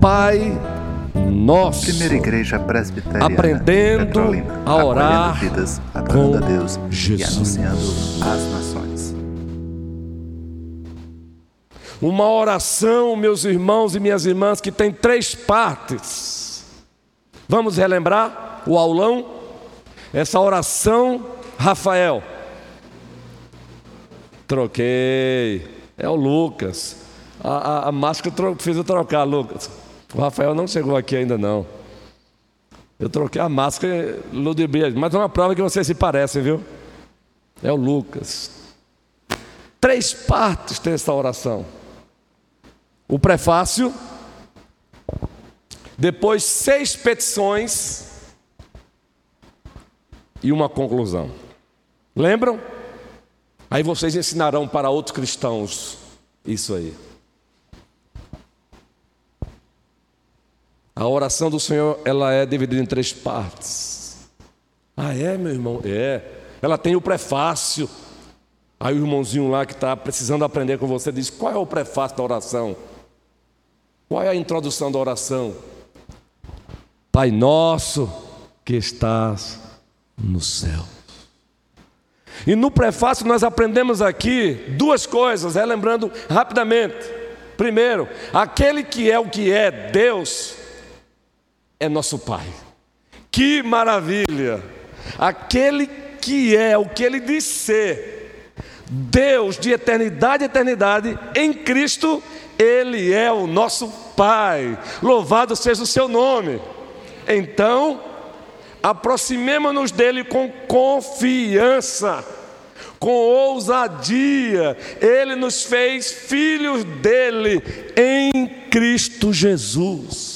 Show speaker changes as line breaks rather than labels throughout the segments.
Pai nosso.
Primeira Igreja Presbiteriana.
Aprendendo
Petrolina,
a orar
vidas, adorando a Deus
Jesus.
e anunciando as nações.
Uma oração, meus irmãos e minhas irmãs, que tem três partes. Vamos relembrar o aulão? Essa oração, Rafael. Troquei. É o Lucas. A, a, a máscara tro- fez eu trocar, Lucas. O Rafael não chegou aqui ainda não. Eu troquei a máscara, Ludibria, mas é uma prova que vocês se parecem, viu? É o Lucas. Três partes tem essa oração. O prefácio, depois seis petições e uma conclusão. Lembram? Aí vocês ensinarão para outros cristãos isso aí. A oração do Senhor, ela é dividida em três partes. Ah, é, meu irmão? É. Ela tem o prefácio. Aí o irmãozinho lá que está precisando aprender com você diz: qual é o prefácio da oração? Qual é a introdução da oração? Pai nosso que estás no céu. E no prefácio nós aprendemos aqui duas coisas, relembrando rapidamente. Primeiro, aquele que é o que é, Deus, é nosso Pai. Que maravilha! Aquele que é o que ele diz ser, Deus de eternidade a eternidade, em Cristo, ele é o nosso Pai. Louvado seja o seu nome. Então, aproximemo-nos dele com confiança, com ousadia. Ele nos fez filhos dele em Cristo Jesus.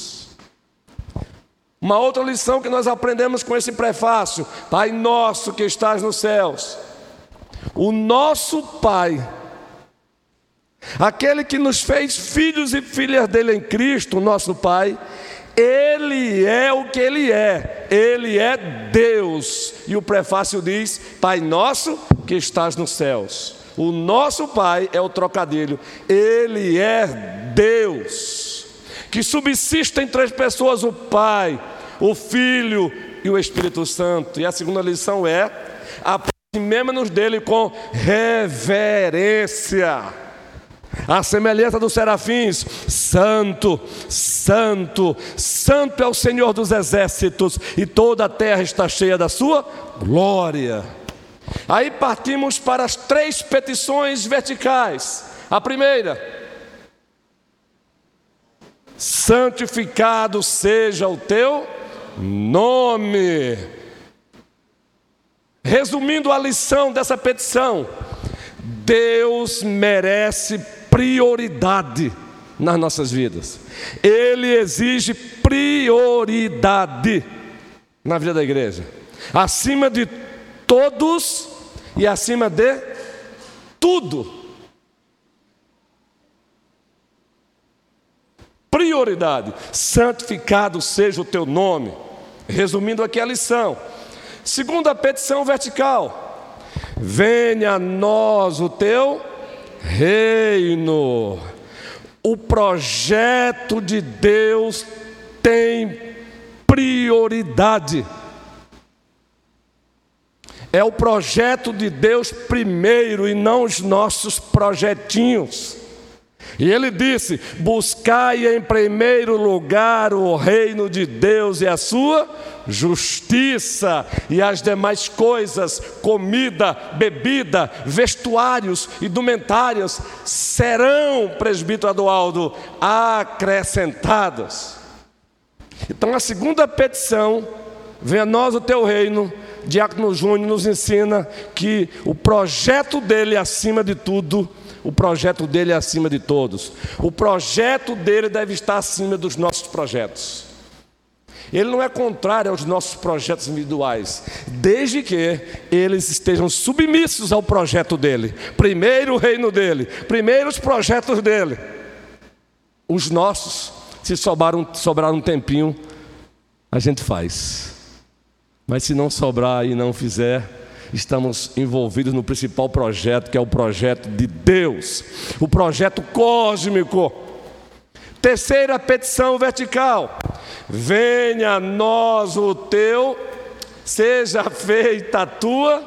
Uma outra lição que nós aprendemos com esse prefácio: Pai nosso que estás nos céus. O nosso Pai, aquele que nos fez filhos e filhas dele em Cristo, nosso Pai, ele é o que ele é, ele é Deus. E o prefácio diz: Pai nosso que estás nos céus. O nosso Pai é o trocadilho, ele é Deus, que subsiste em três pessoas: o Pai, o Filho e o Espírito Santo. E a segunda lição é: aproximemo-nos dele com reverência. A semelhança dos serafins, santo, santo, santo é o Senhor dos exércitos, e toda a terra está cheia da sua glória. Aí partimos para as três petições verticais. A primeira, santificado seja o teu nome. Resumindo a lição dessa petição, Deus merece prioridade nas nossas vidas. Ele exige prioridade na vida da igreja, acima de todos e acima de tudo. Prioridade, santificado seja o teu nome. Resumindo aqui a lição. Segunda petição vertical: venha a nós o teu reino. O projeto de Deus tem prioridade. É o projeto de Deus primeiro e não os nossos projetinhos. E ele disse: Buscai em primeiro lugar o reino de Deus e a sua justiça, e as demais coisas, comida, bebida, vestuários, indumentárias, serão, presbítero Adualdo, acrescentadas. Então a segunda petição, venha nós o teu reino, Diácono Júnior nos ensina que o projeto dele acima de tudo o projeto dele é acima de todos. O projeto dele deve estar acima dos nossos projetos. Ele não é contrário aos nossos projetos individuais, desde que eles estejam submissos ao projeto dele. Primeiro o reino dele, primeiro os projetos dele. Os nossos, se sobrar um, sobrar um tempinho, a gente faz. Mas se não sobrar e não fizer, estamos envolvidos no principal projeto, que é o projeto de Deus, o projeto cósmico. Terceira petição vertical: venha a nós o teu, seja feita a tua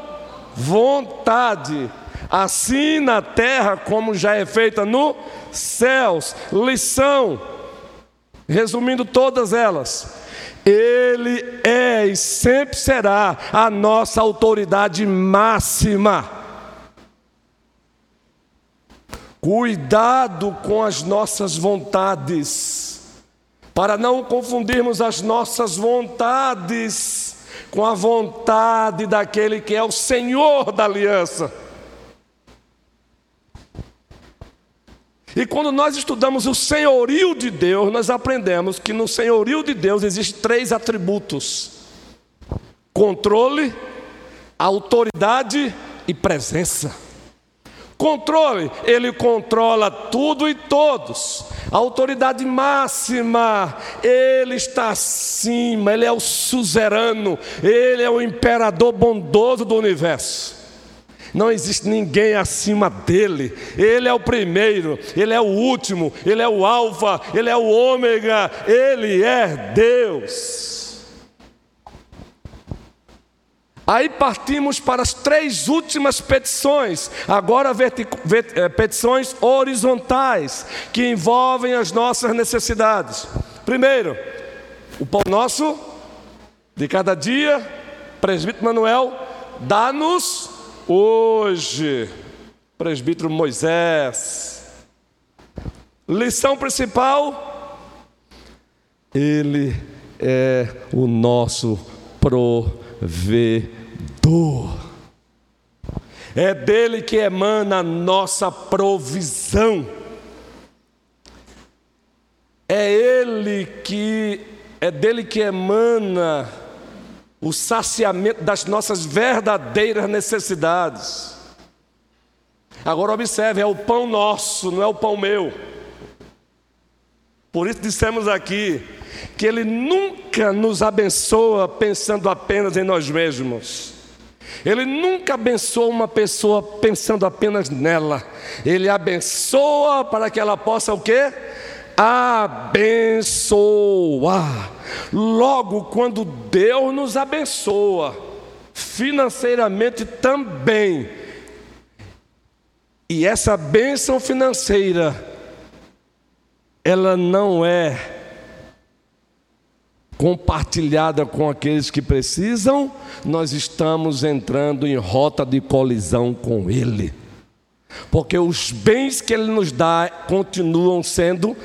vontade, assim na terra como já é feita nos céus. Lição, resumindo todas elas. Ele é e sempre será a nossa autoridade máxima. Cuidado com as nossas vontades, para não confundirmos as nossas vontades com a vontade daquele que é o Senhor da aliança. E quando nós estudamos o senhorio de Deus, nós aprendemos que no senhorio de Deus existem três atributos: controle, autoridade e presença. Controle, ele controla tudo e todos. A autoridade máxima, ele está acima, ele é o suzerano, ele é o imperador bondoso do universo. Não existe ninguém acima dele. Ele é o primeiro, ele é o último, ele é o alfa, ele é o ômega, ele é Deus. Aí partimos para as três últimas petições, agora eh, petições horizontais, que envolvem as nossas necessidades. Primeiro, o pão nosso de cada dia, presbítero Manuel, dá-nos hoje. Presbítero Moisés. Lição principal: Ele é o nosso provedor. É dele que emana a nossa provisão. É ele que é dele que emana o saciamento das nossas verdadeiras necessidades. Agora observe, é o pão nosso, não é o pão meu. Por isso dissemos aqui que Ele nunca nos abençoa pensando apenas em nós mesmos. Ele nunca abençoa uma pessoa pensando apenas nela. Ele abençoa para que ela possa o quê? Abençoar. Logo, quando Deus nos abençoa, financeiramente também, e essa bênção financeira, ela não é compartilhada com aqueles que precisam, nós estamos entrando em rota de colisão com Ele. Porque os bens que Ele nos dá continuam sendo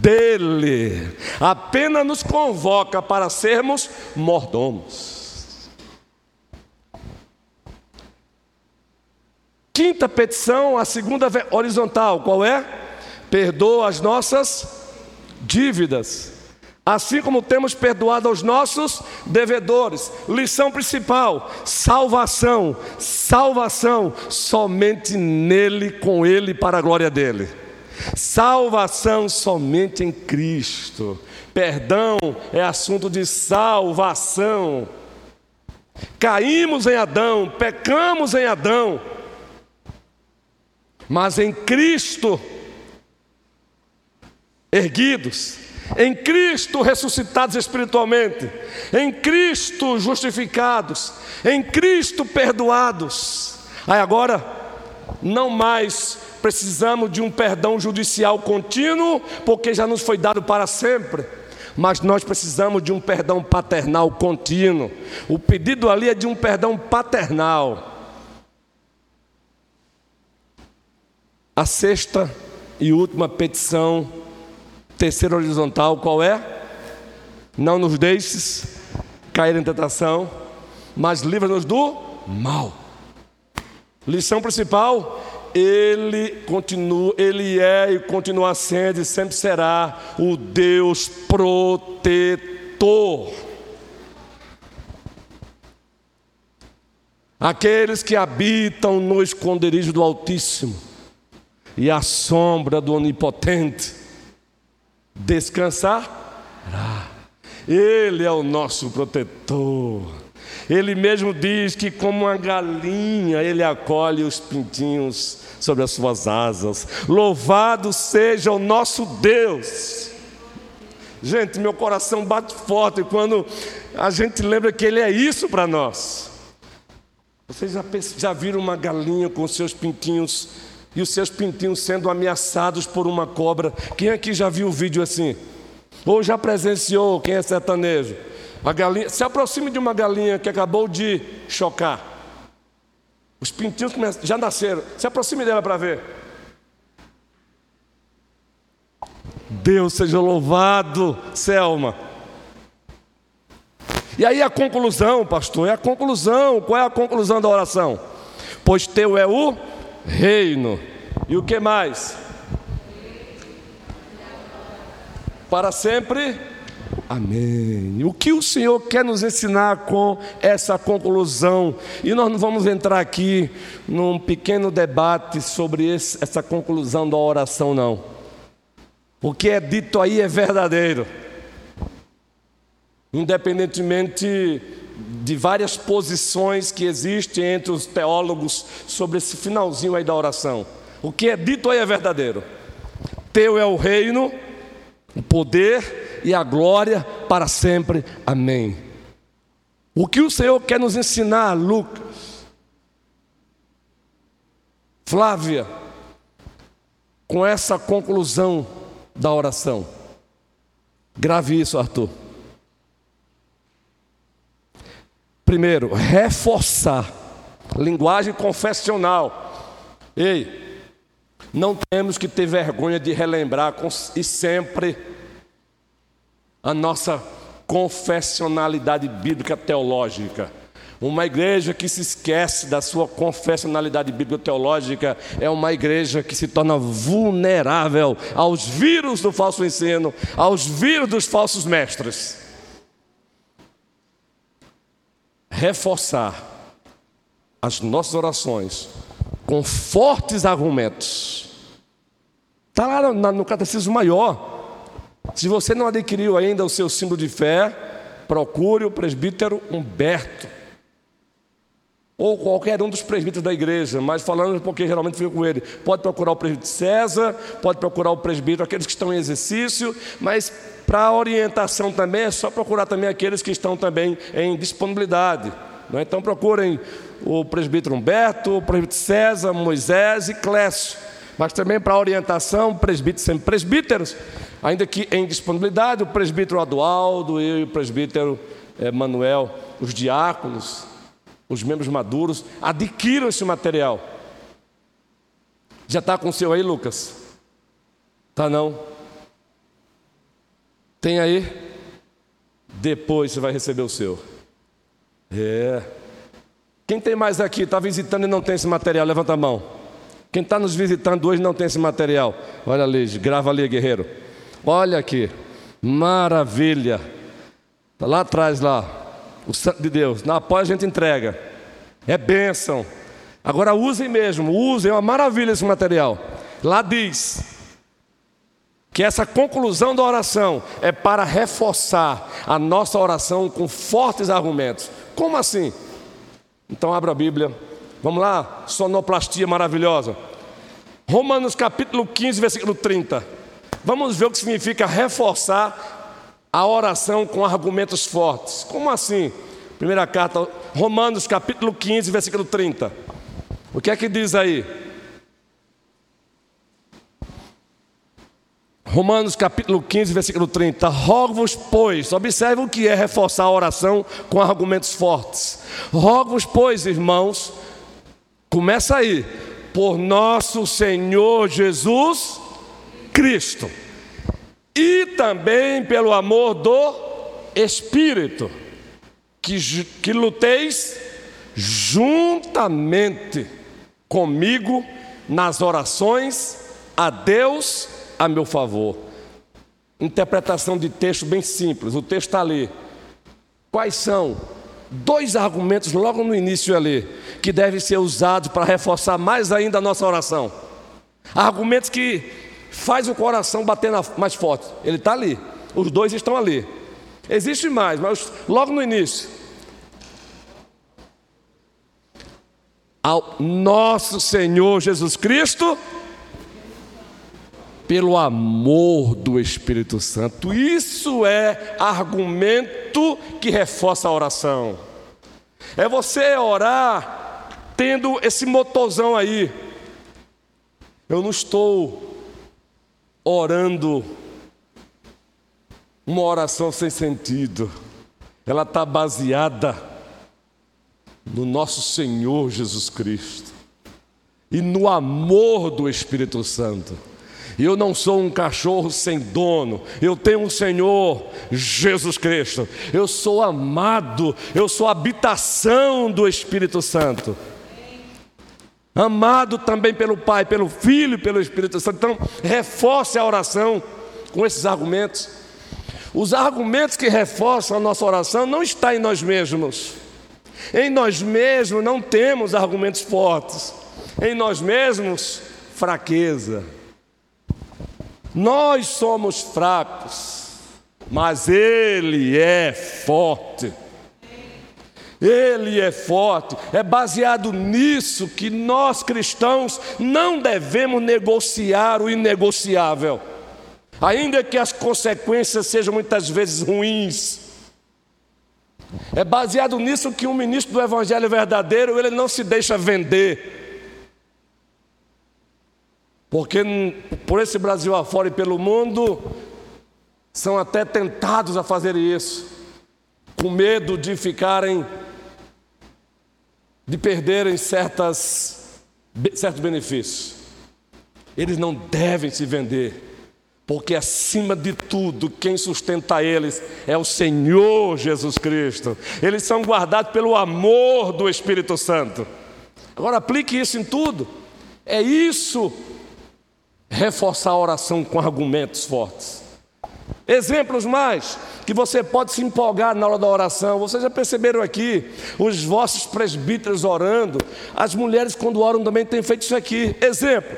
dele. Apenas nos convoca para sermos mordomos. Quinta petição, a segunda horizontal, qual é? Perdoa as nossas dívidas assim como temos perdoado aos nossos devedores. Lição principal: salvação, salvação, somente nele, com ele, para a glória dele. Salvação somente em Cristo. Perdão é assunto de salvação. Caímos em Adão, pecamos em Adão, mas em Cristo, erguidos, em Cristo ressuscitados espiritualmente, em Cristo justificados, em Cristo perdoados. Aí agora, não mais precisamos de um perdão judicial contínuo, porque já nos foi dado para sempre. Mas nós precisamos de um perdão paternal contínuo. O pedido ali é de um perdão paternal. A sexta e última petição Terceira horizontal, qual é? Não nos deixes cair em tentação, mas livra-nos do mal. Lição principal: ele continua, ele é e continua sendo e sempre será o Deus protetor. Aqueles que habitam no esconderijo do Altíssimo e à sombra do Onipotente descansará. Ele é o nosso protetor. Ele mesmo diz que, como uma galinha, ele acolhe os pintinhos sobre as suas asas. Louvado seja o nosso Deus. Gente, meu coração bate forte quando a gente lembra que Ele é isso para nós. Vocês já, já viram uma galinha com seus pintinhos e os seus pintinhos sendo ameaçados por uma cobra? Quem aqui já viu um vídeo assim? Ou já presenciou, quem é sertanejo? A galinha, se aproxime de uma galinha que acabou de chocar. Os pintinhos já nasceram. Se aproxime dela para ver. Deus seja louvado, Selma. E aí a conclusão, pastor, é a conclusão. Qual é a conclusão da oração? Pois teu é o reino. E o que mais? Para sempre. Amém. O que o Senhor quer nos ensinar com essa conclusão? E nós não vamos entrar aqui num pequeno debate sobre esse, essa conclusão da oração, não. O que é dito aí é verdadeiro. Independentemente de várias posições que existem entre os teólogos sobre esse finalzinho aí da oração. O que é dito aí é verdadeiro. Teu é o reino, o poder e a glória para sempre. Amém. O que o Senhor quer nos ensinar, Lucas? Flávia, com essa conclusão da oração. Grave isso, Arthur. Primeiro, reforçar. Linguagem confessional. Ei, não temos que ter vergonha de relembrar e sempre a nossa confessionalidade bíblica teológica. Uma igreja que se esquece da sua confessionalidade bíblica teológica é uma igreja que se torna vulnerável aos vírus do falso ensino, aos vírus dos falsos mestres. Reforçar as nossas orações com fortes argumentos. Está lá no, no Catecismo Maior. Se você não adquiriu ainda o seu símbolo de fé, procure o presbítero Humberto. Ou qualquer um dos presbíteros da igreja, mas falando porque geralmente fico com ele. Pode procurar o presbítero César, pode procurar o presbítero, aqueles que estão em exercício, mas para orientação também é só procurar também aqueles que estão também em disponibilidade. Né? Então procurem o presbítero Humberto, o presbítero César, Moisés e Clécio. Mas também para orientação, presbíteros sempre presbíteros, ainda que em disponibilidade, o presbítero Adualdo e o presbítero eh, Manuel, os diáconos, os membros maduros, adquiram esse material. Já está com o seu aí, Lucas? Tá não? Tem aí? Depois você vai receber o seu. É. Quem tem mais aqui, está visitando e não tem esse material? Levanta a mão. Quem está nos visitando hoje não tem esse material. Olha ali, grava ali, guerreiro. Olha aqui. Maravilha. Está lá atrás, lá. O Santo de Deus. Na após a gente entrega. É bênção. Agora usem mesmo, usem, é uma maravilha esse material. Lá diz: que essa conclusão da oração é para reforçar a nossa oração com fortes argumentos. Como assim? Então abra a Bíblia. Vamos lá, sonoplastia maravilhosa. Romanos capítulo 15, versículo 30. Vamos ver o que significa reforçar a oração com argumentos fortes. Como assim? Primeira carta, Romanos capítulo 15, versículo 30. O que é que diz aí? Romanos capítulo 15, versículo 30. Rogo-vos, pois, observe o que é reforçar a oração com argumentos fortes. Rogo-vos, pois, irmãos, começa aí, por nosso Senhor Jesus Cristo, e também pelo amor do Espírito, que, que luteis juntamente comigo nas orações a Deus a meu favor. Interpretação de texto bem simples, o texto está ali. Quais são? Dois argumentos logo no início ali, que devem ser usados para reforçar mais ainda a nossa oração. Argumentos que faz o coração bater mais forte. Ele está ali. Os dois estão ali. Existe mais, mas logo no início. Ao nosso Senhor Jesus Cristo pelo amor do Espírito Santo. Isso é argumento que reforça a oração. É você orar tendo esse motorzão aí. Eu não estou orando uma oração sem sentido. Ela está baseada no nosso Senhor Jesus Cristo e no amor do Espírito Santo. Eu não sou um cachorro sem dono, eu tenho um Senhor, Jesus Cristo. Eu sou amado, eu sou habitação do Espírito Santo. Amado também pelo Pai, pelo Filho e pelo Espírito Santo. Então, reforce a oração com esses argumentos. Os argumentos que reforçam a nossa oração não estão em nós mesmos. Em nós mesmos não temos argumentos fortes. Em nós mesmos, fraqueza. Nós somos fracos, mas Ele é forte. Ele é forte. É baseado nisso que nós cristãos não devemos negociar o inegociável ainda que as consequências sejam muitas vezes ruins. É baseado nisso que um ministro do Evangelho verdadeiro ele não se deixa vender. Porque por esse Brasil afora e pelo mundo são até tentados a fazer isso, com medo de ficarem, de perderem certas, certos benefícios. Eles não devem se vender porque acima de tudo, quem sustenta eles é o Senhor Jesus Cristo. Eles são guardados pelo amor do Espírito Santo. Agora aplique isso em tudo. É isso reforçar a oração com argumentos fortes. Exemplos mais que você pode se empolgar na hora da oração. Vocês já perceberam aqui, os vossos presbíteros orando, as mulheres quando oram também têm feito isso aqui. Exemplo: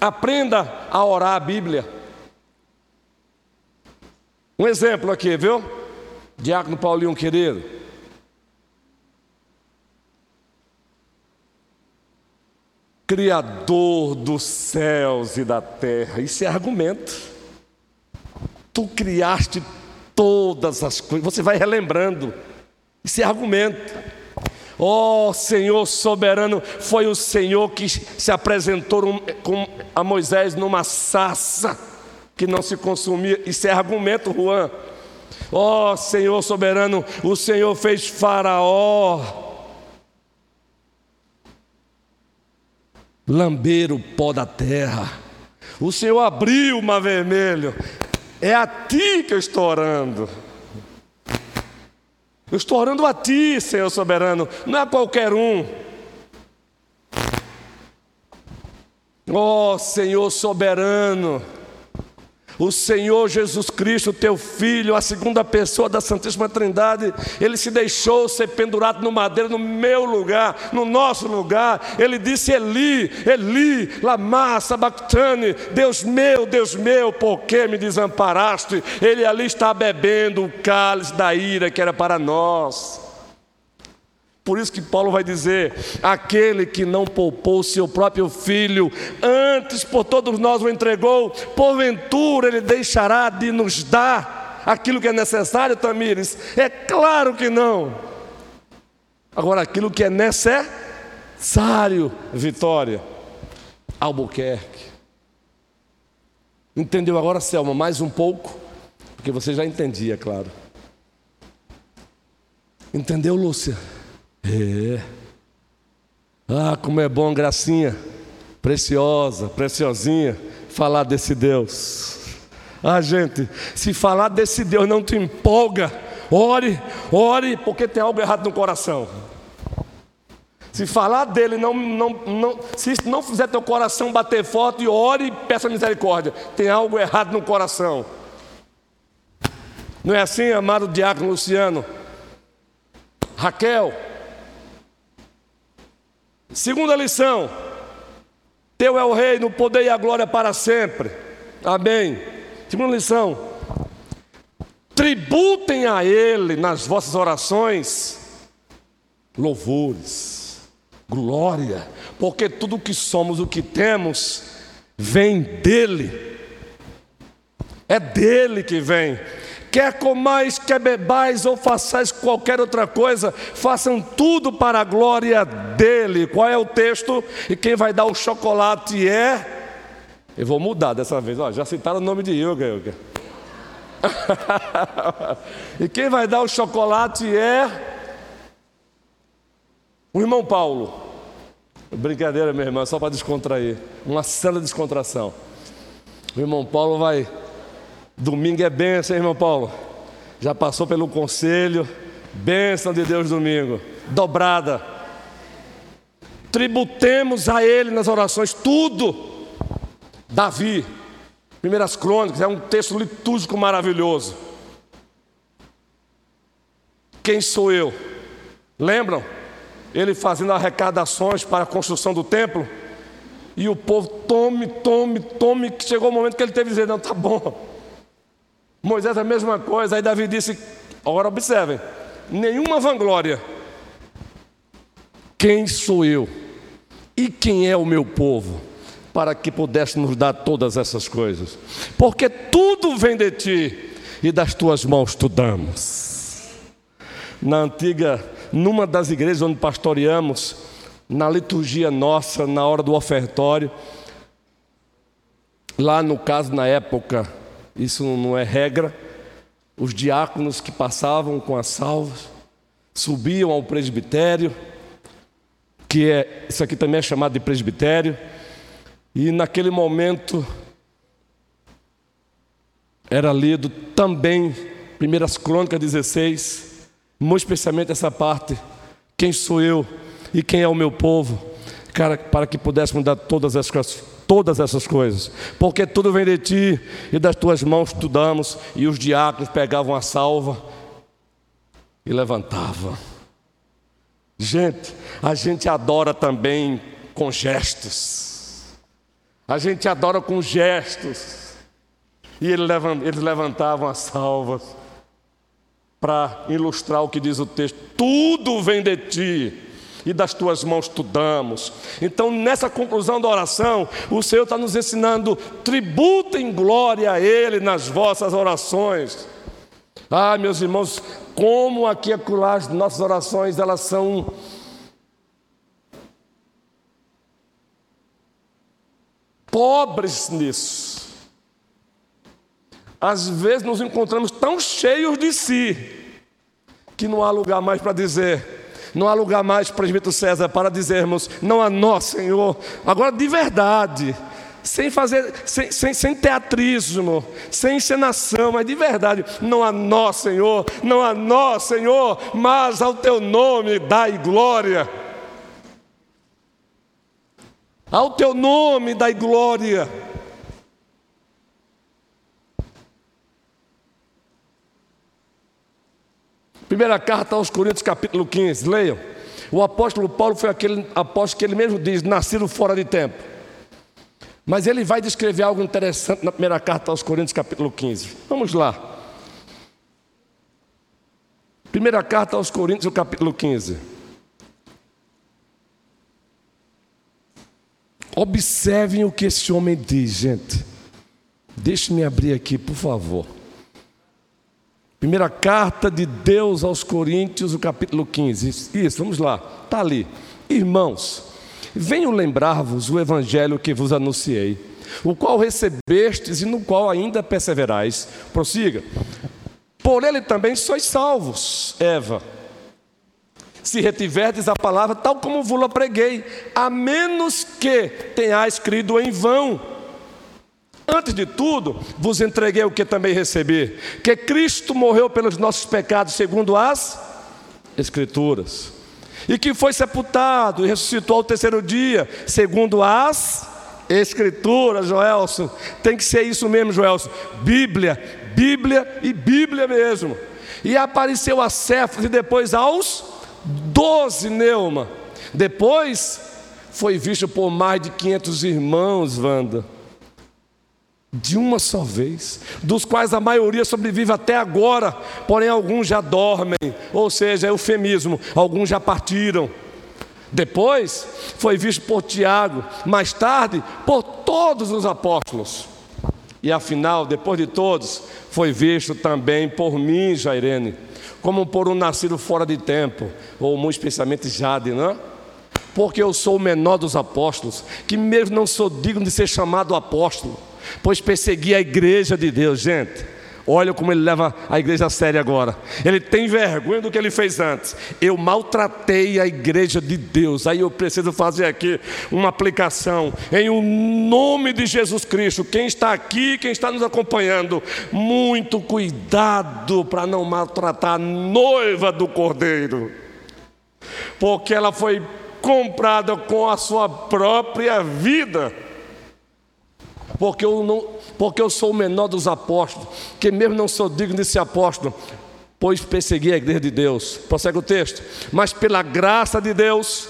aprenda a orar a Bíblia. Um exemplo aqui, viu? Diácono Paulinho querido. Criador dos céus e da terra. Isso é argumento. Tu criaste todas as coisas. Você vai relembrando. É argumento. Ó oh, Senhor soberano, foi o Senhor que se apresentou a Moisés numa saça que não se consumia. Isso é argumento, Juan. Ó oh, Senhor soberano, o Senhor fez Faraó lamber o pó da terra. O Senhor abriu o mar vermelho. É a ti que eu estou orando. Eu estou orando a ti, Senhor soberano, não é qualquer um. Ó oh, Senhor soberano, o Senhor Jesus Cristo, teu Filho, a segunda pessoa da Santíssima Trindade, ele se deixou ser pendurado no madeiro no meu lugar, no nosso lugar. Ele disse: Eli, Eli, lama sabachthani, Deus meu, Deus meu, por que me desamparaste? Ele ali está bebendo o cálice da ira que era para nós. Por isso que Paulo vai dizer: aquele que não poupou seu próprio filho, antes por todos nós o entregou, porventura ele deixará de nos dar aquilo que é necessário, Tamires? É claro que não. Agora, aquilo que é necessário, Vitória, Albuquerque. Entendeu agora, Selma, mais um pouco? Porque você já entendia, claro. Entendeu, Lúcia? É. Ah, como é bom, gracinha, preciosa, preciosinha, falar desse Deus. Ah, gente, se falar desse Deus não te empolga, ore, ore, porque tem algo errado no coração. Se falar dele, não, não, não, se não fizer teu coração bater forte, ore e peça misericórdia. Tem algo errado no coração. Não é assim, amado diácono Luciano? Raquel, Segunda lição: Teu é o reino, o poder e a glória para sempre. Amém. Segunda lição: Tributem a Ele nas vossas orações louvores, glória, porque tudo o que somos, o que temos, vem dEle. É dele que vem. Quer comais, quer bebais ou façais qualquer outra coisa, façam tudo para a glória dele. Qual é o texto? E quem vai dar o chocolate é. Eu vou mudar dessa vez, ó, já citaram o nome de Ilga, Ilga. e quem vai dar o chocolate é o irmão Paulo. Brincadeira, meu irmão, só para descontrair. Uma cena de descontração. O irmão Paulo vai Domingo é bênção, irmão Paulo? Já passou pelo conselho, bênção de Deus domingo, dobrada. Tributemos a Ele nas orações, tudo. Davi, Primeiras Crônicas, é um texto litúrgico maravilhoso. Quem sou eu? Lembram? Ele fazendo arrecadações para a construção do templo. E o povo, tome, tome, tome, que chegou o momento que ele teve que dizer: não, tá bom, Moisés a mesma coisa, aí Davi disse: agora observem, nenhuma vanglória. Quem sou eu? E quem é o meu povo? Para que pudéssemos dar todas essas coisas. Porque tudo vem de ti e das tuas mãos tu damos. Na antiga, numa das igrejas onde pastoreamos, na liturgia nossa, na hora do ofertório, lá no caso, na época, isso não é regra. Os diáconos que passavam com as salvas subiam ao presbitério, que é isso aqui também é chamado de presbitério, e naquele momento era lido também Primeiras Crônicas 16, muito especialmente essa parte, quem sou eu e quem é o meu povo, cara, para que pudéssemos dar todas as todas essas coisas, porque tudo vem de ti e das tuas mãos tu damos. E os diáconos pegavam a salva e levantavam. Gente, a gente adora também com gestos, a gente adora com gestos. E eles levantavam as salvas para ilustrar o que diz o texto: tudo vem de ti e das tuas mãos tu damos. Então, nessa conclusão da oração, o Senhor está nos ensinando: tributem glória a Ele nas vossas orações. Ah, meus irmãos, como aqui acolá as nossas orações, elas são pobres nisso. Às vezes nos encontramos tão cheios de si que não há lugar mais para dizer não há lugar mais, presbítero César, para dizermos, não há nós, Senhor. Agora, de verdade, sem fazer, sem, sem, sem, teatrismo, sem encenação, mas de verdade, não há nós, Senhor, não há nós, Senhor, mas ao teu nome dai glória. Ao teu nome dai glória. Primeira carta aos Coríntios, capítulo 15, leiam. O apóstolo Paulo foi aquele apóstolo que ele mesmo diz, nascido fora de tempo. Mas ele vai descrever algo interessante na primeira carta aos Coríntios, capítulo 15. Vamos lá. Primeira carta aos Coríntios, capítulo 15. Observem o que esse homem diz, gente. Deixe-me abrir aqui, por favor. Primeira carta de Deus aos Coríntios, o capítulo 15. Isso, vamos lá, está ali. Irmãos, venho lembrar-vos o evangelho que vos anunciei, o qual recebestes e no qual ainda perseverais. Prossiga. Por ele também sois salvos, Eva. Se retiverdes a palavra tal como vos preguei, a menos que tenhais crido em vão. Antes de tudo, vos entreguei o que também recebi: que Cristo morreu pelos nossos pecados, segundo as Escrituras, e que foi sepultado e ressuscitou ao terceiro dia, segundo as Escrituras, Joelson. Tem que ser isso mesmo, Joelson. Bíblia, Bíblia e Bíblia mesmo. E apareceu a Cefas e depois aos doze, Neuma. Depois foi visto por mais de 500 irmãos, Wanda de uma só vez, dos quais a maioria sobrevive até agora, porém alguns já dormem, ou seja, é eufemismo, alguns já partiram. Depois foi visto por Tiago, mais tarde por todos os apóstolos. E afinal, depois de todos, foi visto também por mim, Jairene, como por um nascido fora de tempo, ou muito especialmente Jade, não é? Porque eu sou o menor dos apóstolos, que mesmo não sou digno de ser chamado apóstolo, pois persegui a igreja de Deus, gente. Olha como ele leva a igreja a sério agora. Ele tem vergonha do que ele fez antes. Eu maltratei a igreja de Deus. Aí eu preciso fazer aqui uma aplicação. Em o nome de Jesus Cristo, quem está aqui, quem está nos acompanhando, muito cuidado para não maltratar a noiva do Cordeiro. Porque ela foi comprada com a sua própria vida porque eu, não, porque eu sou o menor dos apóstolos, que mesmo não sou digno de ser apóstolo, pois persegui a igreja de Deus. Prossegue o texto. Mas pela graça de Deus,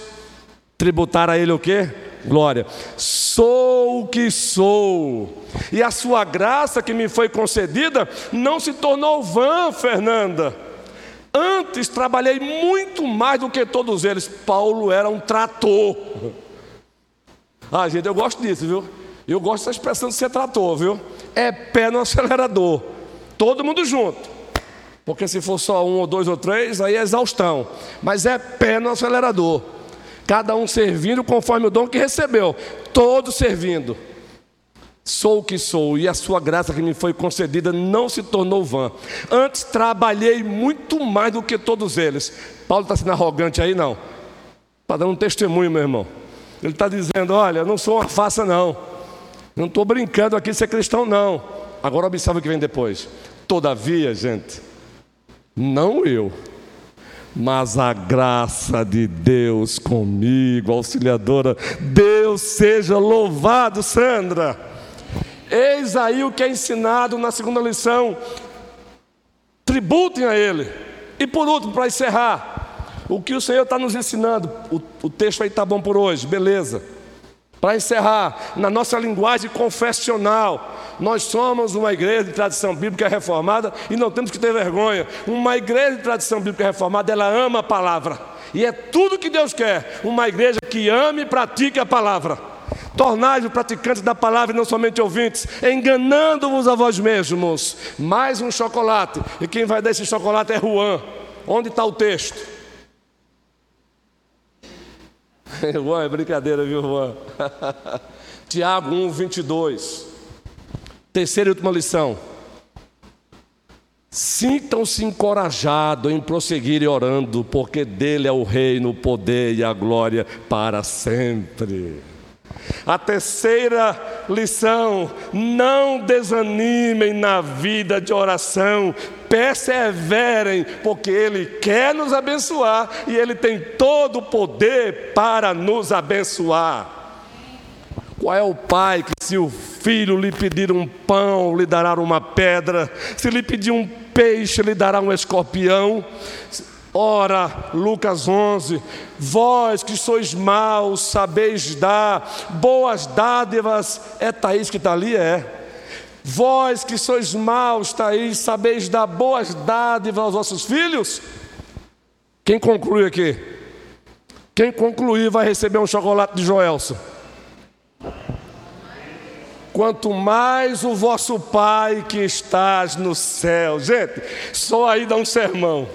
tributar a Ele o que? Glória. Sou o que sou, e a sua graça que me foi concedida não se tornou vã, Fernanda. Antes trabalhei muito mais do que todos eles. Paulo era um trator. Ah, gente, eu gosto disso, viu? Eu gosto dessa expressão de ser trator, viu? É pé no acelerador. Todo mundo junto. Porque se for só um ou dois ou três, aí é exaustão. Mas é pé no acelerador. Cada um servindo conforme o dom que recebeu. Todos servindo. Sou o que sou, e a sua graça que me foi concedida não se tornou vã. Antes trabalhei muito mais do que todos eles. Paulo está sendo arrogante aí, não. Está dando um testemunho, meu irmão. Ele está dizendo: Olha, não sou uma faça, não. Não estou brincando aqui ser cristão, não. Agora observe o que vem depois. Todavia, gente, não eu, mas a graça de Deus comigo, auxiliadora. Deus seja louvado, Sandra. Eis aí o que é ensinado na segunda lição. Tributem a Ele. E por último, para encerrar, o que o Senhor está nos ensinando. O, o texto aí está bom por hoje, beleza. Para encerrar, na nossa linguagem confessional, nós somos uma igreja de tradição bíblica reformada e não temos que ter vergonha. Uma igreja de tradição bíblica reformada, ela ama a palavra. E é tudo que Deus quer. Uma igreja que ame e pratique a palavra. Tornai-vos praticantes da palavra e não somente ouvintes, enganando-vos a vós mesmos. Mais um chocolate. E quem vai dar esse chocolate é Juan. Onde está o texto? Juan, é brincadeira, viu, Juan? Tiago 1, 22. Terceira e última lição. Sintam-se encorajados em prosseguir orando, porque dele é o reino, o poder e a glória para sempre. A terceira lição: não desanimem na vida de oração, perseverem, porque Ele quer nos abençoar e Ele tem todo o poder para nos abençoar. Qual é o pai que, se o filho lhe pedir um pão, lhe dará uma pedra, se lhe pedir um peixe, lhe dará um escorpião? Ora, Lucas 11: Vós que sois maus, sabeis dar boas dádivas. É Thaís que está ali? É. Vós que sois maus, Thaís, sabeis dar boas dádivas aos vossos filhos? Quem conclui aqui? Quem concluir vai receber um chocolate de Joelson. Quanto mais o vosso Pai que estás no céu. Gente, só aí dá um sermão.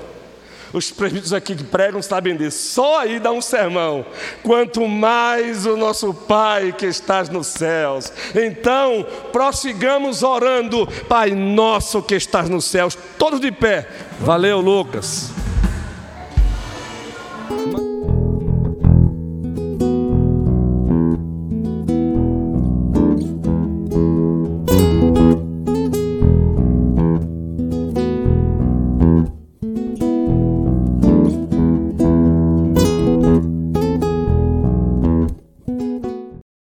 Os presbíteros aqui que pregam sabem disso. Só aí dá um sermão. Quanto mais o nosso Pai que estás nos céus. Então, prossigamos orando, Pai nosso que estás nos céus. Todos de pé. Valeu, Lucas.